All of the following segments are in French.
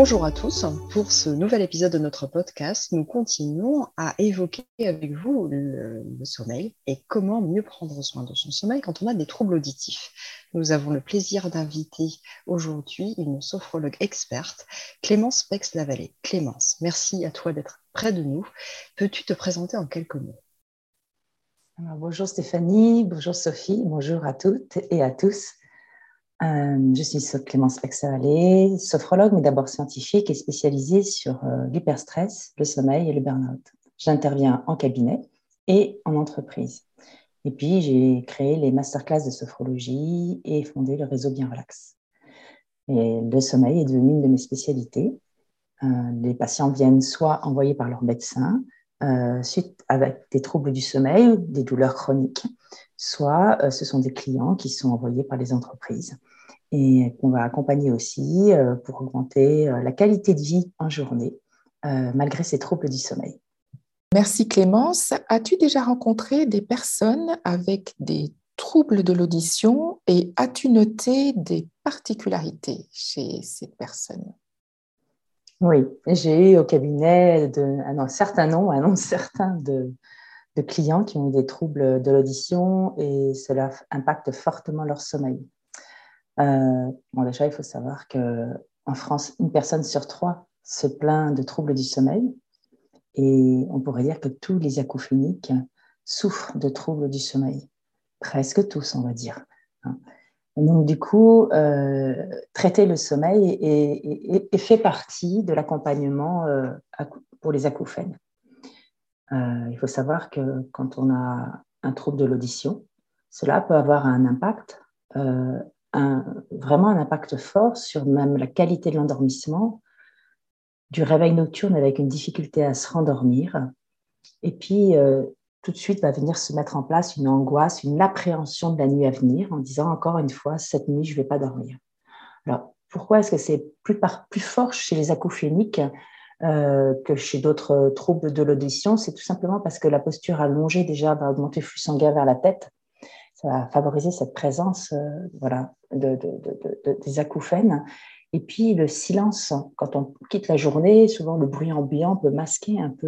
Bonjour à tous. Pour ce nouvel épisode de notre podcast, nous continuons à évoquer avec vous le, sommeil et comment mieux prendre soin de son sommeil quand on a des troubles auditifs. Nous avons le plaisir d'inviter aujourd'hui une sophrologue experte, Clémence Pex-Lavallée. Clémence, merci à toi d'être près de nous. Peux-tu te présenter en quelques mots? Bonjour Stéphanie, bonjour Sophie, bonjour à toutes et à tous. Euh, je suis Clémence Pexavalé, sophrologue, mais d'abord scientifique et spécialisée sur euh, l'hyperstress, le sommeil et le burn-out. J'interviens en cabinet et en entreprise. Et puis, j'ai créé les masterclass de sophrologie et fondé le réseau Bien Relax. Et le sommeil est devenu une de mes spécialités. Euh, les patients viennent soit envoyés par leur médecin, suite avec des troubles du sommeil, des douleurs chroniques, soit ce sont des clients qui sont envoyés par les entreprises et qu'on va accompagner aussi euh, pour augmenter euh, la qualité de vie en journée, euh, malgré ces troubles du sommeil. Merci Clémence. As-tu déjà rencontré des personnes avec des troubles de l'audition et as-tu noté des particularités chez ces personnes? Oui, j'ai eu au cabinet un, certain nombre, un nombre certain de, de clients qui ont des troubles de l'audition et cela impacte fortement leur sommeil. Euh, bon, déjà, il faut savoir qu'en France, une personne sur trois se plaint de troubles du sommeil. Et on pourrait dire que tous les acouphéniques souffrent de troubles du sommeil. Presque tous, on va dire. Hein. Donc, du coup, euh, traiter le sommeil est, fait partie de l'accompagnement euh, pour les acouphènes. il faut savoir que quand on a un trouble de l'audition, cela peut avoir un impact vraiment un impact fort sur même la qualité de l'endormissement, du réveil nocturne avec une difficulté à se rendormir. Et puis, euh, tout de suite va venir se mettre en place une angoisse, une appréhension de la nuit à venir en disant encore une fois, cette nuit, je ne vais pas dormir. Alors, pourquoi est-ce que c'est plus, plus fort chez les acouphéniques euh, que chez d'autres troubles de l'audition? C'est tout simplement parce que la posture allongée déjà va augmenter le flux sanguin vers la tête ça va favoriser cette présence euh, voilà, de, des acouphènes. Et puis le silence, quand on quitte la journée, souvent le bruit ambiant peut masquer un peu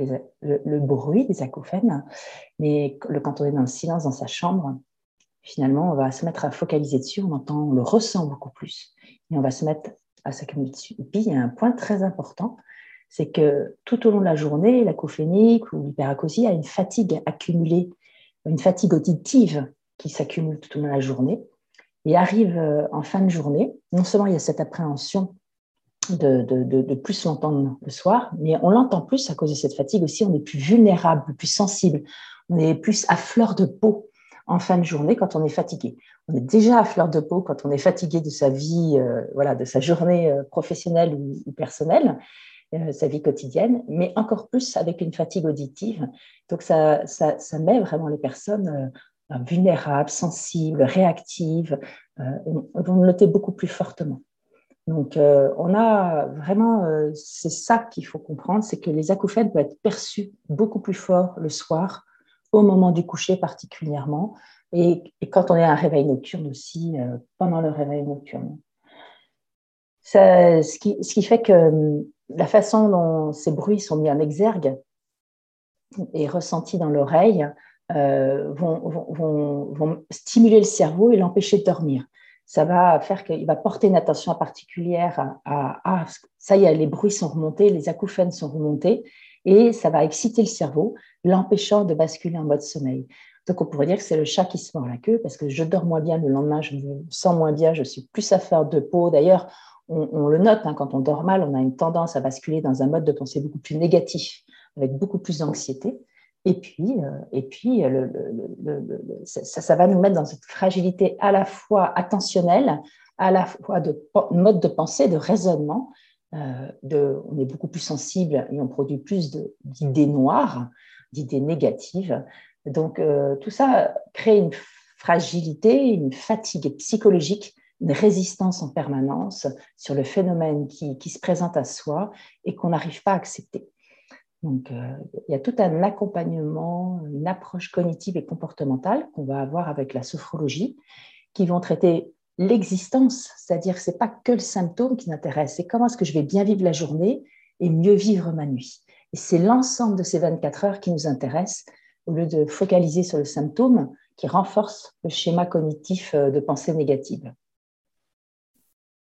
euh, le, bruit des acouphènes, mais quand on est dans le silence dans sa chambre, finalement, on va se mettre à focaliser dessus, on entend, on le ressent beaucoup plus, et on va se mettre à s'accumuler dessus. Et puis il y a un point très important, c'est que tout au long de la journée, l'acouphénique ou l'hyperacousie a une fatigue accumulée une fatigue auditive qui s'accumule tout au long de la journée. Et arrive euh, en fin de journée, non seulement il y a cette appréhension de, de, plus l'entendre le soir, mais on l'entend plus à cause de cette fatigue aussi, on est plus vulnérable, plus sensible, on est plus à fleur de peau en fin de journée quand on est fatigué. On est déjà à fleur de peau quand on est fatigué de sa vie, euh, voilà, de sa journée euh, professionnelle ou personnelle. Euh, sa vie quotidienne, mais encore plus avec une fatigue auditive. Donc ça, ça, ça met vraiment les personnes euh, vulnérables, sensibles, réactives, euh, vont le noter beaucoup plus fortement. Donc, on a vraiment, c'est ça qu'il faut comprendre, c'est que les acouphènes peuvent être perçus beaucoup plus fort le soir, au moment du coucher particulièrement, et, quand on est à un réveil nocturne aussi, pendant le réveil nocturne. Ce, qui, fait que la façon dont ces bruits sont mis en exergue et ressentis dans l'oreille euh, vont, stimuler le cerveau et l'empêcher de dormir. Ça va faire qu'il va porter une attention particulière à, à, ça y est, les bruits sont remontés, les acouphènes sont remontés, et ça va exciter le cerveau, l'empêchant de basculer en mode sommeil. Donc, on pourrait dire que c'est le chat qui se mord la queue parce que je dors moins bien le lendemain, je me sens moins bien, je suis plus à faire de peau. D'ailleurs, on, le note, hein, quand on dort mal, on a une tendance à basculer dans un mode de pensée beaucoup plus négatif, avec beaucoup plus d'anxiété. Et puis, euh, et puis ça, va nous mettre dans cette fragilité à la fois attentionnelle, à la fois de mode de pensée, de raisonnement. Euh, de, on est beaucoup plus sensible et on produit plus d'idées noires, d'idées négatives. Donc, euh, tout ça crée une fragilité, une fatigue psychologique une résistance en permanence sur le phénomène qui, se présente à soi et qu'on n'arrive pas à accepter. Donc, euh, il y a tout un accompagnement, une approche cognitive et comportementale qu'on va avoir avec la sophrologie, qui vont traiter l'existence, c'est-à-dire ce n'est pas que le symptôme qui m'intéresse, c'est comment est-ce que je vais bien vivre la journée et mieux vivre ma nuit. Et c'est l'ensemble de ces 24 heures qui nous intéresse, au lieu de focaliser sur le symptôme qui renforce le schéma cognitif euh, de pensée négative.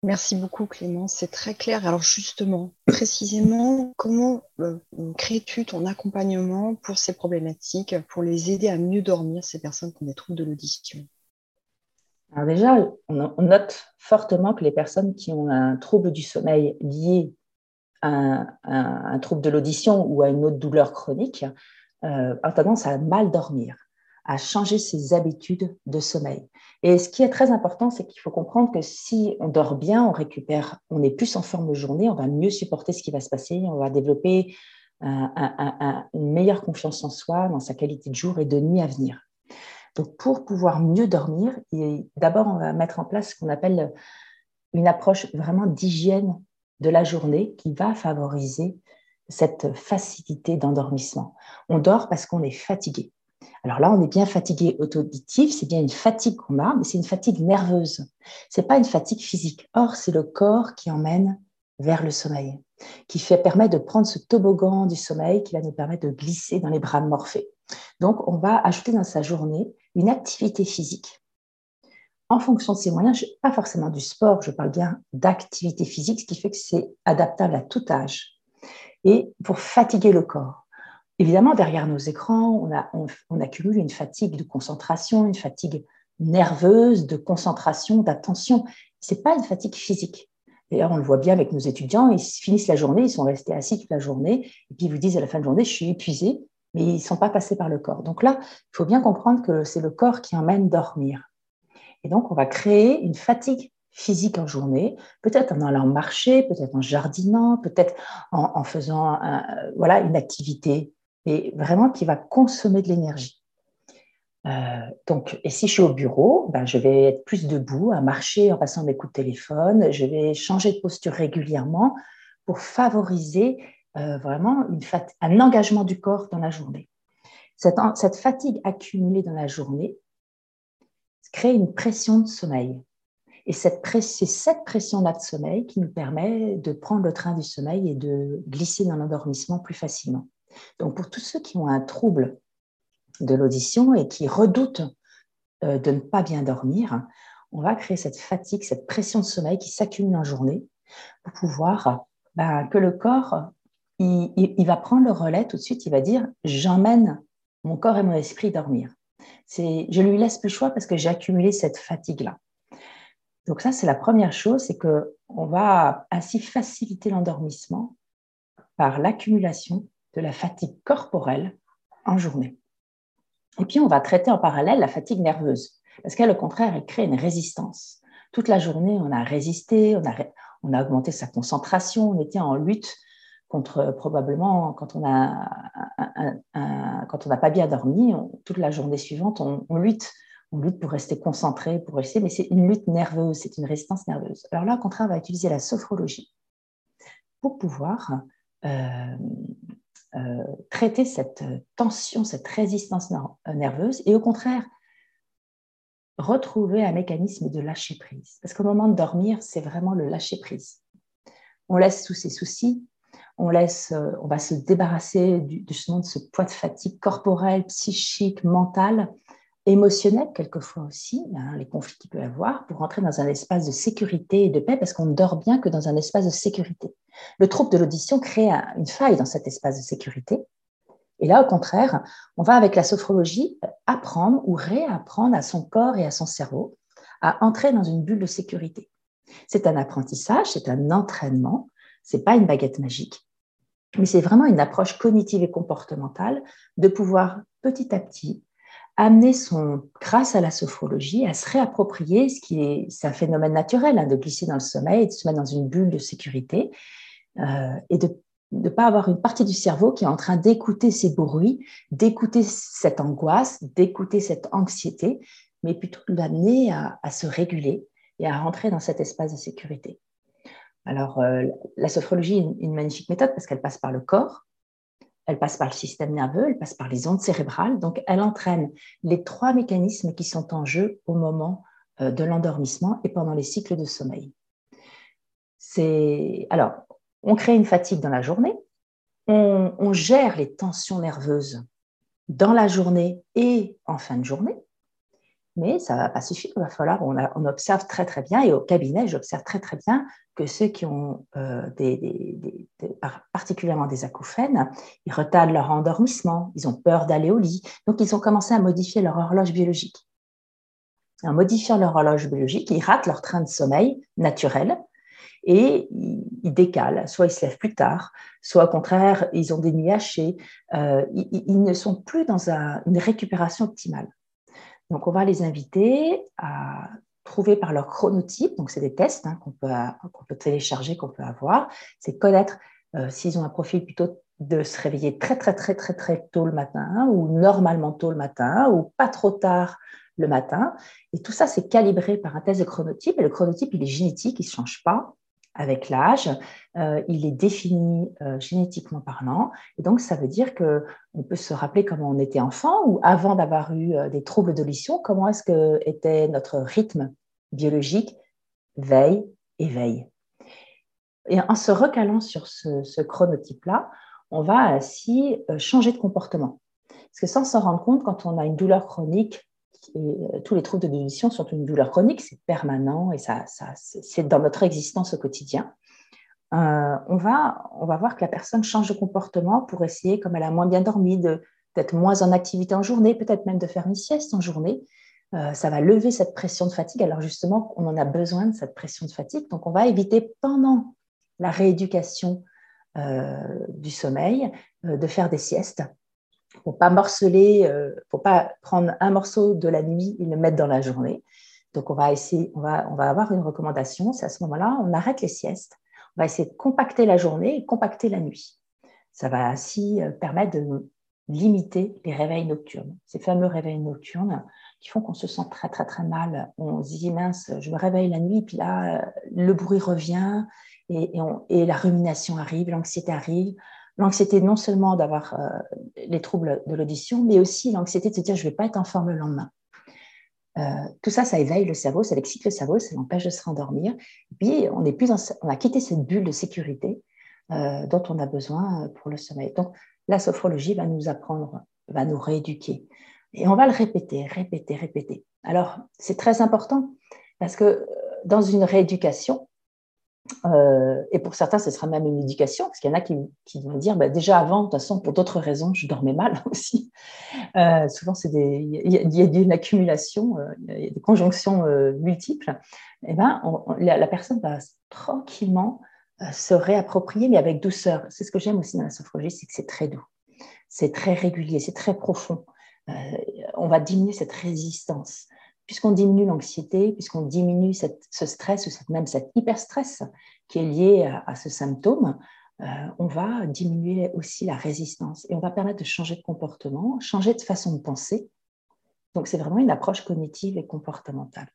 Merci beaucoup Clément, c'est très clair. Alors justement, précisément, comment euh, crées-tu ton accompagnement pour ces problématiques, pour les aider à mieux dormir, ces personnes qui ont des troubles de l'audition? Alors déjà, on note fortement que les personnes qui ont un trouble du sommeil lié à un, trouble de l'audition ou à une autre douleur chronique euh, ont tendance à mal dormir à changer ses habitudes de sommeil. Et ce qui est très important, c'est qu'il faut comprendre que si on dort bien, on récupère, on est plus en forme de journée, on va mieux supporter ce qui va se passer, on va développer une meilleure confiance en soi, dans sa qualité de jour et de nuit à venir. Donc, pour pouvoir mieux dormir, d'abord, on va mettre en place ce qu'on appelle une approche vraiment d'hygiène de la journée qui va favoriser cette facilité d'endormissement. On dort parce qu'on est fatigué. Alors là, on est bien fatigué auditif, c'est bien une fatigue qu'on a, mais c'est une fatigue nerveuse. Ce n'est pas une fatigue physique. Or, c'est le corps qui emmène vers le sommeil, qui fait, permet de prendre ce toboggan du sommeil qui va nous permettre de glisser dans les bras de Morphée. Donc, on va ajouter dans sa journée une activité physique. En fonction de ses moyens, pas forcément du sport, je parle bien d'activité physique, ce qui fait que c'est adaptable à tout âge. Et pour fatiguer le corps. Évidemment, derrière nos écrans, on, accumule une fatigue de concentration, une fatigue nerveuse, de concentration, d'attention. Ce n'est pas une fatigue physique. D'ailleurs, on le voit bien avec nos étudiants, ils finissent la journée, ils sont restés assis toute la journée, et puis ils vous disent à la fin de journée, je suis épuisé, mais ils ne sont pas passés par le corps. Donc là, il faut bien comprendre que c'est le corps qui emmène dormir. Et donc, on va créer une fatigue physique en journée, peut-être en allant marcher, peut-être en jardinant, peut-être en, faisant voilà, une activité et vraiment qui va consommer de l'énergie. Euh, donc, et si je suis au bureau, ben, je vais être plus debout, à marcher en passant mes coups de téléphone. Je vais changer de posture régulièrement pour favoriser euh, vraiment un engagement du corps dans la journée. Cette, cette fatigue accumulée dans la journée crée une pression de sommeil. Et c'est cette pression-là de sommeil qui nous permet de prendre le train du sommeil et de glisser dans l'endormissement plus facilement. Donc, pour tous ceux qui ont un trouble de l'audition et qui redoutent euh, de ne pas bien dormir, on va créer cette fatigue, cette pression de sommeil qui s'accumule en journée pour pouvoir ben, que le corps, il, va prendre le relais tout de suite, il va dire, j'emmène mon corps et mon esprit dormir. Je lui laisse plus le choix parce que j'ai accumulé cette fatigue-là. Donc ça, c'est la première chose, c'est qu'on va ainsi faciliter l'endormissement par l'accumulation de la fatigue corporelle en journée. Et puis, on va traiter en parallèle la fatigue nerveuse, parce qu'elle, au contraire, elle crée une résistance. Toute la journée, on a résisté, on a, augmenté sa concentration, on était en lutte contre probablement quand on a quand on n'a pas bien dormi, toute la journée suivante, on, lutte, on lutte pour rester concentré, pour rester, mais c'est une lutte nerveuse, c'est une résistance nerveuse. Alors là, au contraire, on va utiliser la sophrologie pour pouvoir euh, euh, traiter cette tension, cette résistance euh, nerveuse et au contraire retrouver un mécanisme de lâcher prise. Parce qu'au moment de dormir, c'est vraiment le lâcher prise. On laisse tous ses soucis, on, laisse, euh, on va se débarrasser du, justement de ce poids de fatigue corporelle, psychique, mentale émotionnel quelquefois aussi, hein, les conflits qu'il peut y avoir, pour rentrer dans un espace de sécurité et de paix, parce qu'on ne dort bien que dans un espace de sécurité. Le trouble de l'audition crée une faille dans cet espace de sécurité. Et là, au contraire, on va avec la sophrologie apprendre ou réapprendre à son corps et à son cerveau à entrer dans une bulle de sécurité. C'est un apprentissage, c'est un entraînement, c'est pas une baguette magique, mais c'est vraiment une approche cognitive et comportementale de pouvoir petit à petit amener son, grâce à la sophrologie, à se réapproprier ce qui est, un phénomène naturel hein, de glisser dans le sommeil, de se mettre dans une bulle de sécurité euh, et de ne pas avoir une partie du cerveau qui est en train d'écouter ces bruits, d'écouter cette angoisse, d'écouter cette anxiété, mais plutôt de l'amener à, se réguler et à rentrer dans cet espace de sécurité. Alors, euh, la sophrologie est une magnifique méthode parce qu'elle passe par le corps, elle passe par le système nerveux, elle passe par les ondes cérébrales. Donc, elle entraîne les trois mécanismes qui sont en jeu au moment de l'endormissement et pendant les cycles de sommeil. Alors, on crée une fatigue dans la journée, on, gère les tensions nerveuses dans la journée et en fin de journée, mais ça ne va pas suffire. Il va falloir, on, observe très très bien, et au cabinet, j'observe très très bien que ceux qui ont euh, particulièrement des acouphènes, ils retardent leur endormissement, ils ont peur d'aller au lit, donc ils ont commencé à modifier leur horloge biologique. En modifiant leur horloge biologique, ils ratent leur train de sommeil naturel et ils décalent. Soit ils se lèvent plus tard, soit au contraire, ils ont des nuits hachées. Euh, ils, ne sont plus dans une récupération optimale. Donc, on va les inviter à trouver par leur chronotype, donc c'est des tests hein, qu'on peut, peut, télécharger, qu'on peut avoir, c'est connaître euh, s'ils ont un profil plutôt de se réveiller très très très très très tôt le matin ou normalement tôt le matin ou pas trop tard le matin. Et tout ça, c'est calibré par un test de chronotype. Et le chronotype, il est génétique, il ne change pas avec l'âge, euh, il est défini euh, génétiquement parlant. Et donc, ça veut dire qu'on peut se rappeler comment on était enfant ou avant d'avoir eu euh, des troubles d'audition, comment est-ce que était notre rythme biologique, veille, éveil. Et en se recalant sur ce, ce chronotype-là, on va ainsi changer de comportement. Parce que sans s'en rendre compte, quand on a une douleur chronique, euh, tous les troubles de l'audition sont une douleur chronique, c'est permanent et ça, c'est dans notre existence au quotidien. Euh, on, va, on va voir que la personne change de comportement pour essayer, comme elle a moins bien dormi, d'être moins en activité en journée, peut-être même de faire une sieste en journée. Euh, ça va lever cette pression de fatigue. Alors justement, on en a besoin de cette pression de fatigue. Donc on va éviter pendant la rééducation du sommeil de faire des siestes faut pas morceler, euh, faut pas prendre un morceau de la nuit et le mettre dans la journée. Donc, on va essayer, on va, on va avoir une recommandation, c'est à ce moment-là, on arrête les siestes. On va essayer de compacter la journée et compacter la nuit. Ça va ainsi euh, permettre de limiter les réveils nocturnes, ces fameux réveils nocturnes qui font qu'on se sent très, très, très mal. On se dit, mince, je me réveille la nuit, puis là, euh, le bruit revient et, et la rumination arrive, l'anxiété arrive l'anxiété non seulement d'avoir euh, les troubles de l'audition, mais aussi l'anxiété de se dire je ne vais pas être en forme le lendemain. Euh, tout ça, ça éveille le cerveau, ça excite le cerveau, ça l'empêche de se rendormir. Puis, on, est plus on a quitté cette bulle de sécurité euh, dont on a besoin pour le sommeil. Donc, la sophrologie va nous apprendre, va nous rééduquer. Et on va le répéter, répéter, répéter. Alors, c'est très important parce que dans une rééducation, euh, et pour certains, ce sera même une éducation, parce qu'il y en a qui, vont dire, bah, déjà avant, de toute façon, pour d'autres raisons, je dormais mal aussi. Euh, souvent, il y, a une accumulation, euh, il y a des conjonctions multiples. Et eh ben, la, personne va tranquillement se réapproprier, mais avec douceur. C'est ce que j'aime aussi dans la sophrologie, c'est que c'est très doux, c'est très régulier, c'est très profond. on va diminuer cette résistance puisqu'on diminue l'anxiété, puisqu'on diminue ce stress ou même cet hyperstress qui est lié à, ce symptôme, euh, on va diminuer aussi la résistance et on va permettre de changer de comportement, changer de façon de penser. Donc, c'est vraiment une approche cognitive et comportementale.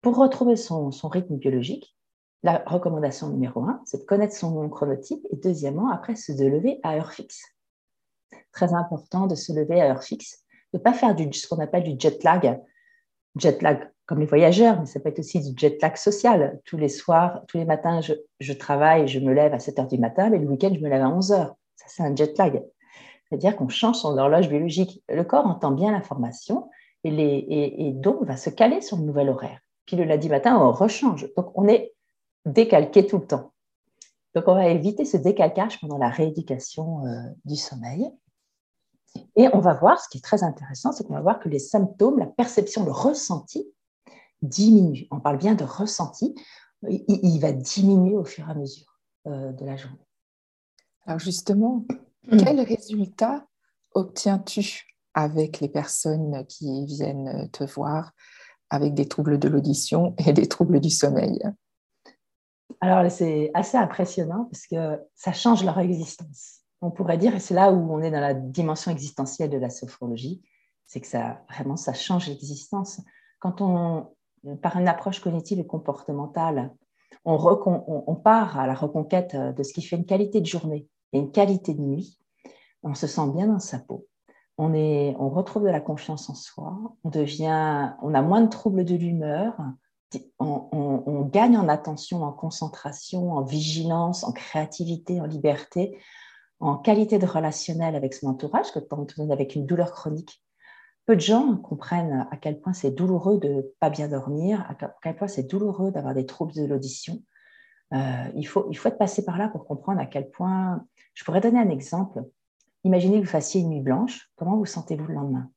Pour retrouver son, rythme biologique, la recommandation numéro un, c'est de connaître son chronotype et deuxièmement, après, c'est de lever à heure fixe. Très important de se lever à heure fixe de ne pas faire du, ce qu'on appelle du jet lag. Jet lag comme les voyageurs, mais ça peut être aussi du jet lag social. Tous les soirs, tous les matins, je, travaille, je me lève à 7 heures du matin, mais le week-end, je me lève à 11 heures. Ça, c'est un jet lag. C'est-à-dire qu'on change son horloge biologique. Le corps entend bien l'information et, et, donc va se caler sur le nouvel horaire. Puis le lundi matin, on rechange. Donc, on est décalqué tout le temps. Donc, on va éviter ce décalcage pendant la rééducation euh, du sommeil. Et on va voir, ce qui est très intéressant, c'est qu'on va voir que les symptômes, la perception, le ressenti diminue. On parle bien de ressenti. Il, va diminuer au fur et à mesure euh, de la journée. Alors justement, mm. quels résultats obtiens-tu avec les personnes qui viennent te voir avec des troubles de l'audition et des troubles du sommeil? Alors c'est assez impressionnant parce que ça change leur existence on pourrait dire, et c'est là où on est dans la dimension existentielle de la sophrologie, c'est que ça vraiment ça change l'existence. Quand on, par une approche cognitive et comportementale, on, part à la reconquête de ce qui fait une qualité de journée et une qualité de nuit, on se sent bien dans sa peau. on, est, on retrouve de la confiance en soi, on, devient, on a moins de troubles de l'humeur, on, gagne en attention, en concentration, en vigilance, en créativité, en liberté, en qualité de relationnel avec son entourage, que on est avec une douleur chronique. Peu de gens comprennent à quel point c'est douloureux de pas bien dormir, à quel point c'est douloureux d'avoir des troubles de l'audition. Euh, il, faut, il faut être passé par là pour comprendre à quel point... Je pourrais donner un exemple. Imaginez que vous fassiez une nuit blanche. Comment vous sentez-vous le lendemain?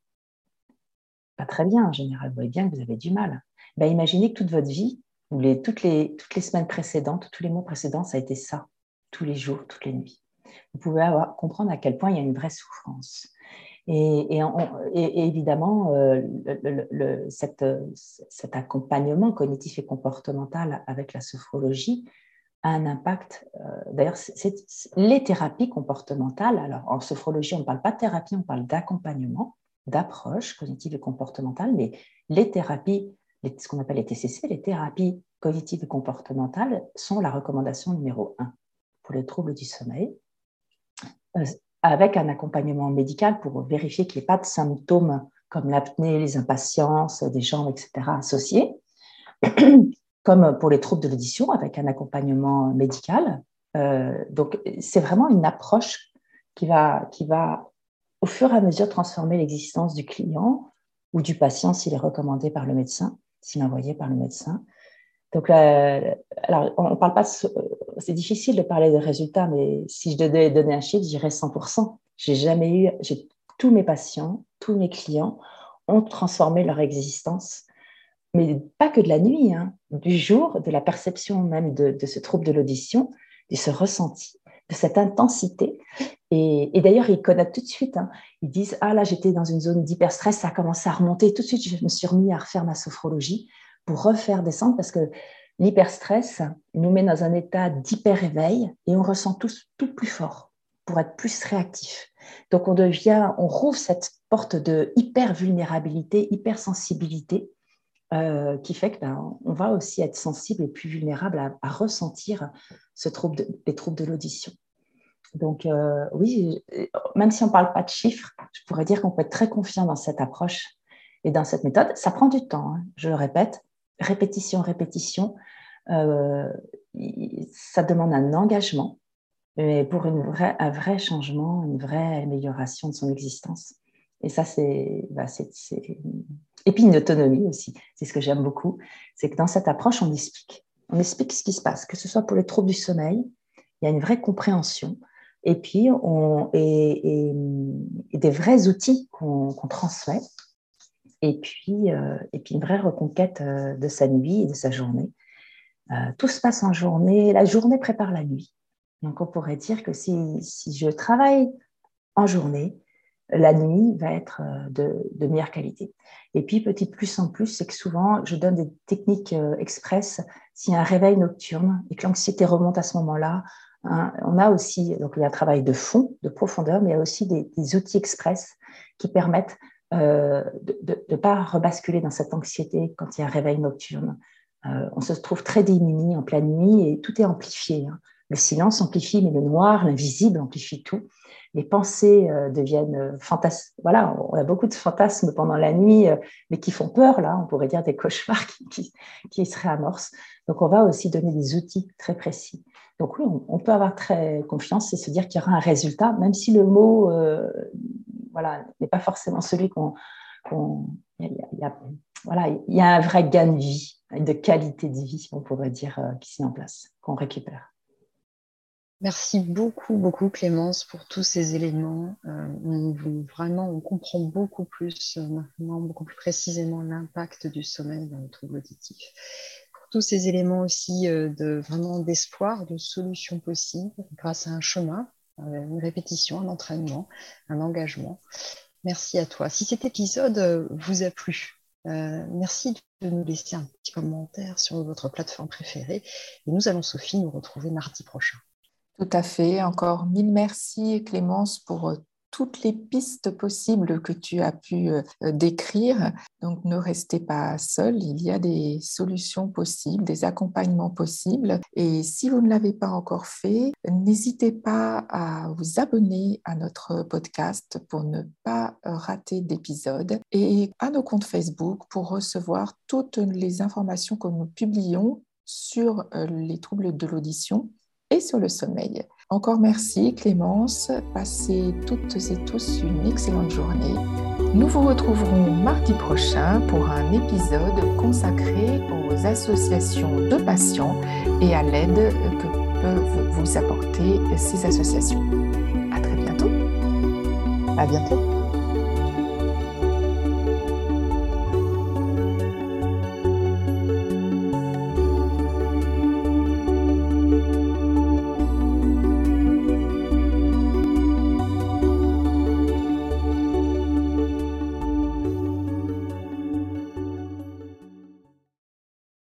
Pas très bien en général. Vous voyez bien que vous avez du mal. Ben, imaginez que toute votre vie, toutes les semaines précédentes, tous les mois précédents, ça a été ça, tous les jours, toutes les nuits. Vous pouvez comprendre à quel point il y a une vraie souffrance. Et, évidemment, cet accompagnement cognitif et comportemental avec la sophrologie a un impact. Euh, d'ailleurs, les thérapies comportementales. Alors, en sophrologie, on ne parle pas de thérapie, on parle d'accompagnement, d'approche cognitive et comportementale, mais les thérapies ce qu'on appelle les TCC, les thérapies cognitives et comportementales, sont la recommandation numéro un pour les troubles du sommeil, avec un accompagnement médical pour vérifier qu'il n'y ait pas de symptômes comme l'apnée, les impatiences des jambes, etc., associés, comme pour les troubles de l'audition, avec un accompagnement médical. Euh, donc, c'est vraiment une approche qui va, qui va, au fur et à mesure, transformer l'existence du client ou du patient s'il est recommandé par le médecin s'il envoyé par le médecin. Donc, alors, on, parle pas, c'est difficile de parler de résultats, mais si je devais donner un chiffre, je dirais 100%. J'ai jamais eu, tous mes patients, tous mes clients ont transformé leur existence, mais pas que de la nuit, hein, du jour, de la perception même de, ce trouble de l'audition, de ce ressenti, de cette intensité. Et, d'ailleurs, ils connaissent tout de suite. Hein. Ils disent Ah là, j'étais dans une zone d'hyperstress, ça a commencé à remonter. Tout de suite, je me suis remis à refaire ma sophrologie pour refaire descendre parce que l'hyperstress nous met dans un état d'hyper-éveil et on ressent tous tout plus fort pour être plus réactif. Donc, on devient, on rouvre cette porte de hyper-vulnérabilité, hypersensibilité euh, qui fait qu'on ben, va aussi être sensible et plus vulnérable à, ressentir ce trouble les troubles de l'audition. Donc euh, oui, même si on ne parle pas de chiffres, je pourrais dire qu'on peut être très confiant dans cette approche et dans cette méthode. Ça prend du temps, hein, je le répète, répétition, répétition. Euh, ça demande un engagement, mais pour une vraie, un vrai changement, une vraie amélioration de son existence. Et ça, c'est... Bah, et puis une autonomie aussi, c'est ce que j'aime beaucoup, c'est que dans cette approche, on explique. On explique ce qui se passe, que ce soit pour les troubles du sommeil, il y a une vraie compréhension et puis des vrais outils qu'on transmet, et puis, euh, et puis une vraie reconquête euh, de sa nuit et de sa journée. Euh, tout se passe en journée, la journée prépare la nuit. Donc on pourrait dire que si, si je travaille en journée, la nuit va être de, meilleure qualité. Et puis, petit plus en plus, c'est que souvent, je donne des techniques express s'il y a un réveil nocturne et que l'anxiété remonte à ce moment-là, Hein, on a aussi, donc il y a un travail de fond, de profondeur, mais il y a aussi des, outils express qui permettent euh, de ne pas rebasculer dans cette anxiété quand il y a un réveil nocturne. Euh, on se trouve très démuni en pleine nuit et tout est amplifié. Hein. Le silence amplifie, mais le noir, l'invisible amplifie tout. Les pensées euh, deviennent fantasmes. Voilà, on a beaucoup de fantasmes pendant la nuit, mais qui font peur, là, on pourrait dire des cauchemars qui, qui, qui se réamorcent. Donc, on va aussi donner des outils très précis. Donc oui, on, peut avoir très confiance et se dire qu'il y aura un résultat, même si le mot euh, voilà, n'est pas forcément celui qu'on... voilà, il y a un vrai gain de vie, de qualité de vie, on pourrait dire, euh, qui s'est en place, qu'on récupère. Merci beaucoup, beaucoup Clémence pour tous ces éléments. Euh, vraiment, on comprend beaucoup plus maintenant, beaucoup plus précisément l'impact du sommeil dans le trouble auditif tous ces éléments aussi euh, de vraiment d'espoir, de solutions possibles grâce à un chemin, euh, une répétition, un entraînement, un engagement. Merci à toi. Si cet épisode euh, vous a plu, merci de nous laisser un petit commentaire sur votre plateforme préférée. Et nous allons, Sophie, nous retrouver mardi prochain. Tout à fait. Encore mille merci, Clémence, pour toutes les pistes possibles que tu as pu euh, décrire. Donc ne restez pas seul, il y a des solutions possibles, des accompagnements possibles. Et si vous ne l'avez pas encore fait, n'hésitez pas à vous abonner à notre podcast pour ne pas rater d'épisodes et à nos comptes Facebook pour recevoir toutes les informations que nous publions sur euh, les troubles de l'audition et sur le sommeil. Encore merci Clémence, passez toutes et tous une excellente journée. Nous vous retrouverons mardi prochain pour un épisode consacré aux associations de patients et à l'aide que peuvent vous apporter ces associations. À très bientôt. À bientôt.